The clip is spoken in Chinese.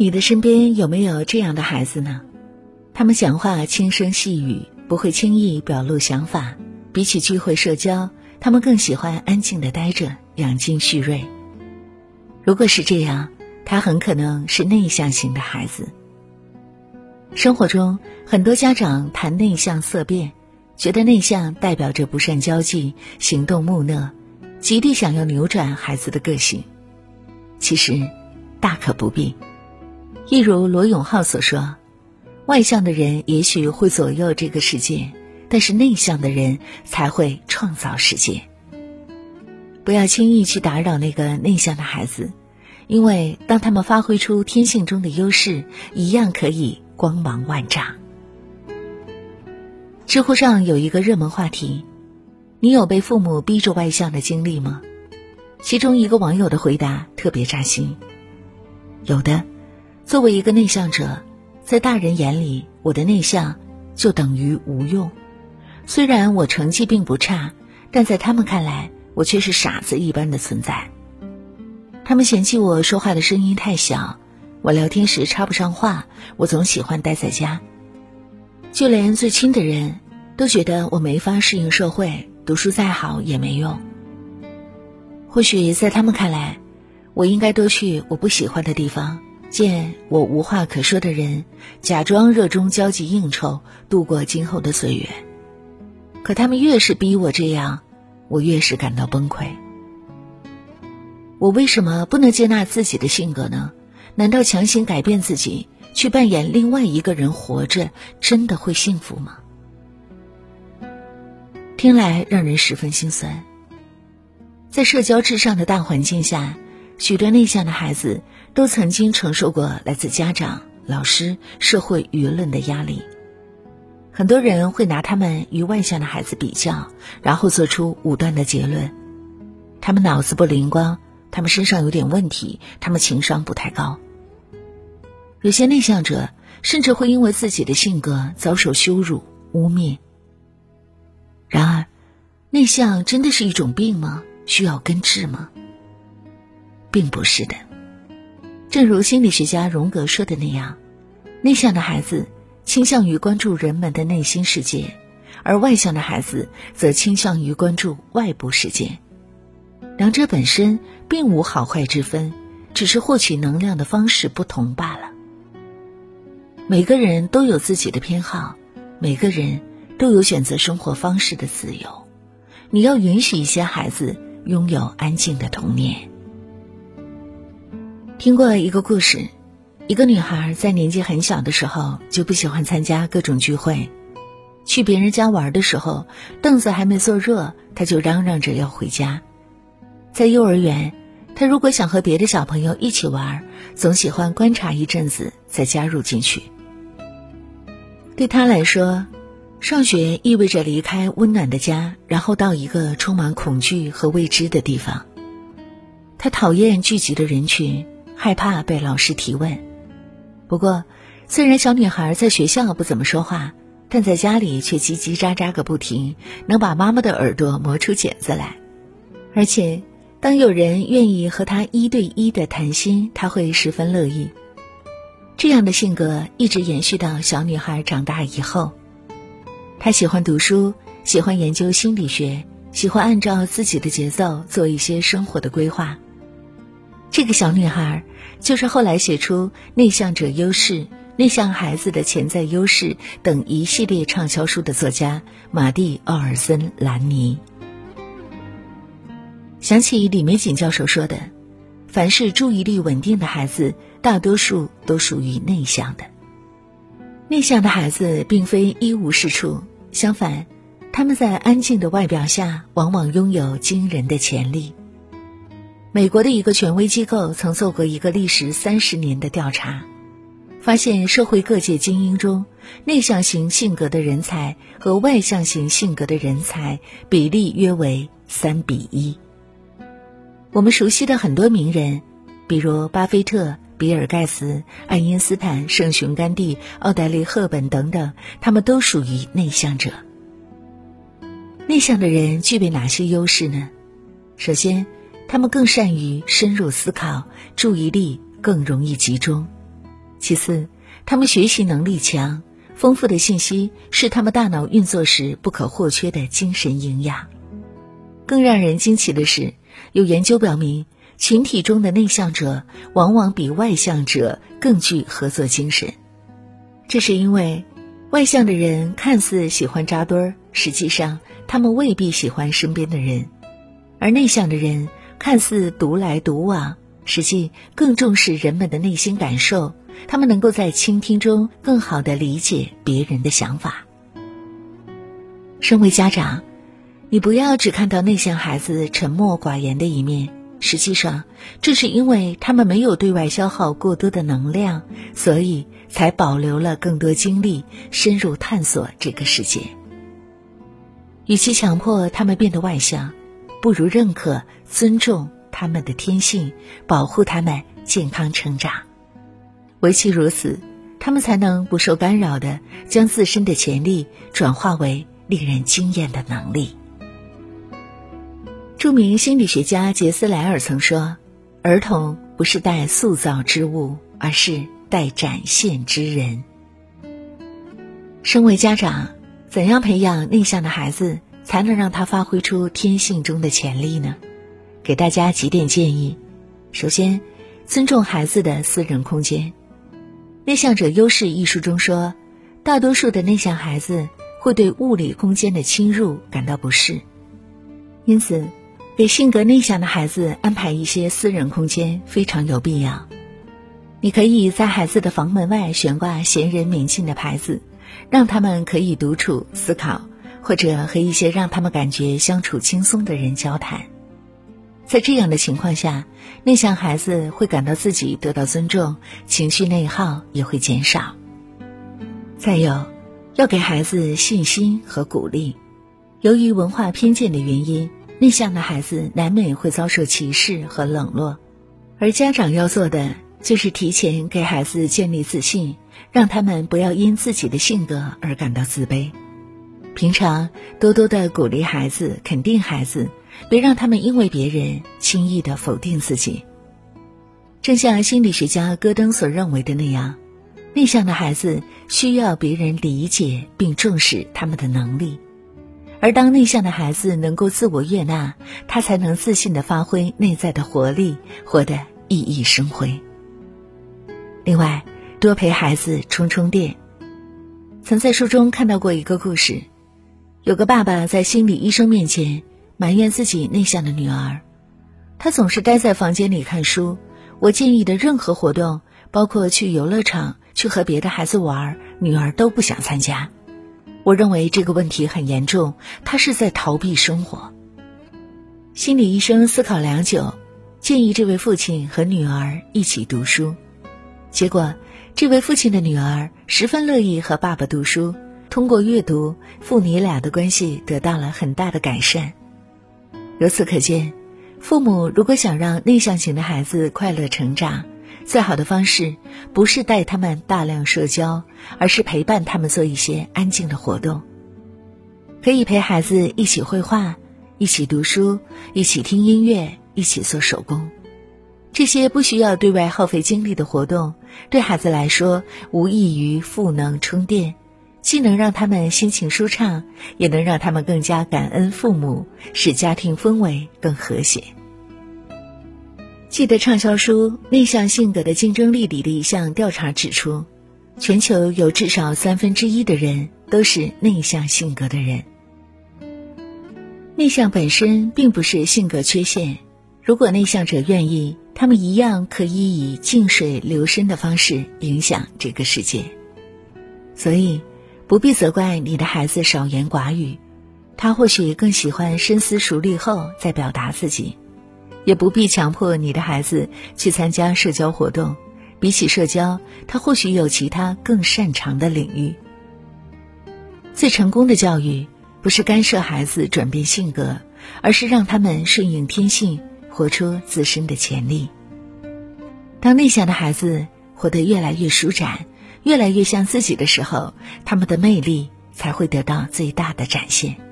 你的身边有没有这样的孩子呢？他们讲话轻声细语，不会轻易表露想法。比起聚会社交，他们更喜欢安静的待着，养精蓄锐。如果是这样，他很可能是内向型的孩子。生活中，很多家长谈内向色变，觉得内向代表着不善交际、行动木讷，极力想要扭转孩子的个性。其实，大可不必。一如罗永浩所说：“外向的人也许会左右这个世界，但是内向的人才会创造世界。”不要轻易去打扰那个内向的孩子，因为当他们发挥出天性中的优势，一样可以光芒万丈。知乎上有一个热门话题：“你有被父母逼着外向的经历吗？”其中一个网友的回答特别扎心：“有的。”作为一个内向者，在大人眼里，我的内向就等于无用。虽然我成绩并不差，但在他们看来，我却是傻子一般的存在。他们嫌弃我说话的声音太小，我聊天时插不上话，我总喜欢待在家。就连最亲的人都觉得我没法适应社会，读书再好也没用。或许在他们看来，我应该多去我不喜欢的地方。见我无话可说的人，假装热衷交际应酬，度过今后的岁月。可他们越是逼我这样，我越是感到崩溃。我为什么不能接纳自己的性格呢？难道强行改变自己，去扮演另外一个人活着，真的会幸福吗？听来让人十分心酸。在社交至上的大环境下。许多内向的孩子都曾经承受过来自家长、老师、社会舆论的压力。很多人会拿他们与外向的孩子比较，然后做出武断的结论：他们脑子不灵光，他们身上有点问题，他们情商不太高。有些内向者甚至会因为自己的性格遭受羞辱、污蔑。然而，内向真的是一种病吗？需要根治吗？并不是的，正如心理学家荣格说的那样，内向的孩子倾向于关注人们的内心世界，而外向的孩子则倾向于关注外部世界。两者本身并无好坏之分，只是获取能量的方式不同罢了。每个人都有自己的偏好，每个人都有选择生活方式的自由。你要允许一些孩子拥有安静的童年。听过一个故事，一个女孩在年纪很小的时候就不喜欢参加各种聚会，去别人家玩的时候，凳子还没坐热，她就嚷嚷着要回家。在幼儿园，她如果想和别的小朋友一起玩，总喜欢观察一阵子再加入进去。对她来说，上学意味着离开温暖的家，然后到一个充满恐惧和未知的地方。她讨厌聚集的人群。害怕被老师提问，不过，虽然小女孩在学校不怎么说话，但在家里却叽叽喳喳个不停，能把妈妈的耳朵磨出茧子来。而且，当有人愿意和她一对一的谈心，她会十分乐意。这样的性格一直延续到小女孩长大以后。她喜欢读书，喜欢研究心理学，喜欢按照自己的节奏做一些生活的规划。这个小女孩，就是后来写出《内向者优势》《内向孩子的潜在优势》等一系列畅销书的作家马蒂·奥尔森·兰尼。想起李玫瑾教授说的：“凡是注意力稳定的孩子，大多数都属于内向的。内向的孩子并非一无是处，相反，他们在安静的外表下，往往拥有惊人的潜力。”美国的一个权威机构曾做过一个历时三十年的调查，发现社会各界精英中，内向型性格的人才和外向型性格的人才比例约为三比一。我们熟悉的很多名人，比如巴菲特、比尔·盖茨、爱因斯坦、圣雄甘地、奥黛丽·赫本等等，他们都属于内向者。内向的人具备哪些优势呢？首先，他们更善于深入思考，注意力更容易集中。其次，他们学习能力强，丰富的信息是他们大脑运作时不可或缺的精神营养。更让人惊奇的是，有研究表明，群体中的内向者往往比外向者更具合作精神。这是因为，外向的人看似喜欢扎堆儿，实际上他们未必喜欢身边的人；而内向的人看似独来独往，实际更重视人们的内心感受。他们能够在倾听中更好的理解别人的想法。身为家长，你不要只看到内向孩子沉默寡言的一面，实际上，这是因为他们没有对外消耗过多的能量，所以才保留了更多精力深入探索这个世界。与其强迫他们变得外向，不如认可、尊重他们的天性，保护他们健康成长。唯其如此，他们才能不受干扰的将自身的潜力转化为令人惊艳的能力。著名心理学家杰斯莱尔曾说：“儿童不是带塑造之物，而是带展现之人。”身为家长，怎样培养内向的孩子，才能让他发挥出天性中的潜力呢？给大家几点建议：首先，尊重孩子的私人空间。内向者优势一书中说，大多数的内向孩子会对物理空间的侵入感到不适，因此，给性格内向的孩子安排一些私人空间非常有必要。你可以在孩子的房门外悬挂闲人免进的牌子，让他们可以独处思考，或者和一些让他们感觉相处轻松的人交谈。在这样的情况下，内向孩子会感到自己得到尊重，情绪内耗也会减少。再有，要给孩子信心和鼓励。由于文化偏见的原因，内向的孩子难免会遭受歧视和冷落，而家长要做的就是提前给孩子建立自信，让他们不要因自己的性格而感到自卑。平常多多的鼓励孩子，肯定孩子。别让他们因为别人轻易的否定自己。正像心理学家戈登所认为的那样，内向的孩子需要别人理解并重视他们的能力，而当内向的孩子能够自我悦纳，他才能自信的发挥内在的活力，活得熠熠生辉。另外，多陪孩子充充电。曾在书中看到过一个故事，有个爸爸在心理医生面前。埋怨自己内向的女儿，他总是待在房间里看书。我建议的任何活动，包括去游乐场、去和别的孩子玩，女儿都不想参加。我认为这个问题很严重，他是在逃避生活。心理医生思考良久，建议这位父亲和女儿一起读书。结果，这位父亲的女儿十分乐意和爸爸读书，通过阅读，父女俩的关系得到了很大的改善。由此可见，父母如果想让内向型的孩子快乐成长，最好的方式不是带他们大量社交，而是陪伴他们做一些安静的活动。可以陪孩子一起绘画，一起读书，一起听音乐，一起做手工。这些不需要对外耗费精力的活动，对孩子来说无异于赋能充电。既能让他们心情舒畅，也能让他们更加感恩父母，使家庭氛围更和谐。记得畅销书《内向性格的竞争力》里的一项调查指出，全球有至少三分之一的人都是内向性格的人。内向本身并不是性格缺陷，如果内向者愿意，他们一样可以以静水流深的方式影响这个世界。所以。不必责怪你的孩子少言寡语，他或许更喜欢深思熟虑后再表达自己；也不必强迫你的孩子去参加社交活动，比起社交，他或许有其他更擅长的领域。最成功的教育不是干涉孩子转变性格，而是让他们顺应天性，活出自身的潜力。当内向的孩子活得越来越舒展。越来越像自己的时候，他们的魅力才会得到最大的展现。